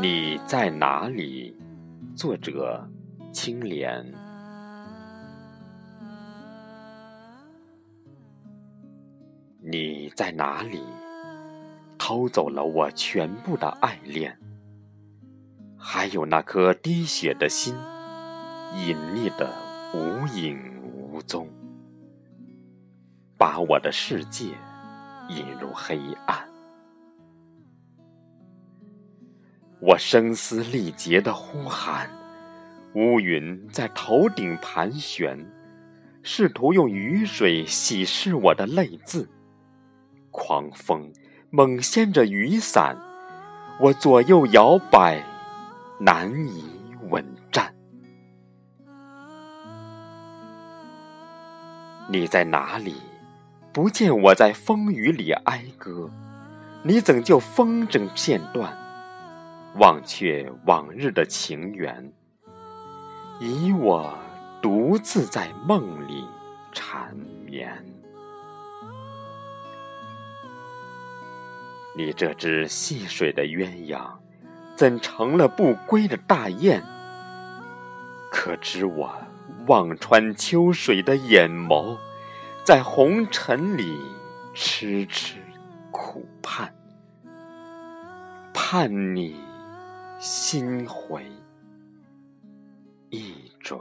你在哪里？作者：青莲。你在哪里？偷走了我全部的爱恋，还有那颗滴血的心，隐匿的无影无无踪，把我的世界引入黑暗。我声嘶力竭的呼喊，乌云在头顶盘旋，试图用雨水洗拭我的泪渍。狂风猛掀着雨伞，我左右摇摆，难以稳你在哪里？不见我在风雨里哀歌，你怎就风筝线断？忘却往日的情缘，以我独自在梦里缠绵。你这只戏水的鸳鸯，怎成了不归的大雁？可知我望穿秋水的眼眸，在红尘里痴痴苦盼，盼你。心回意转。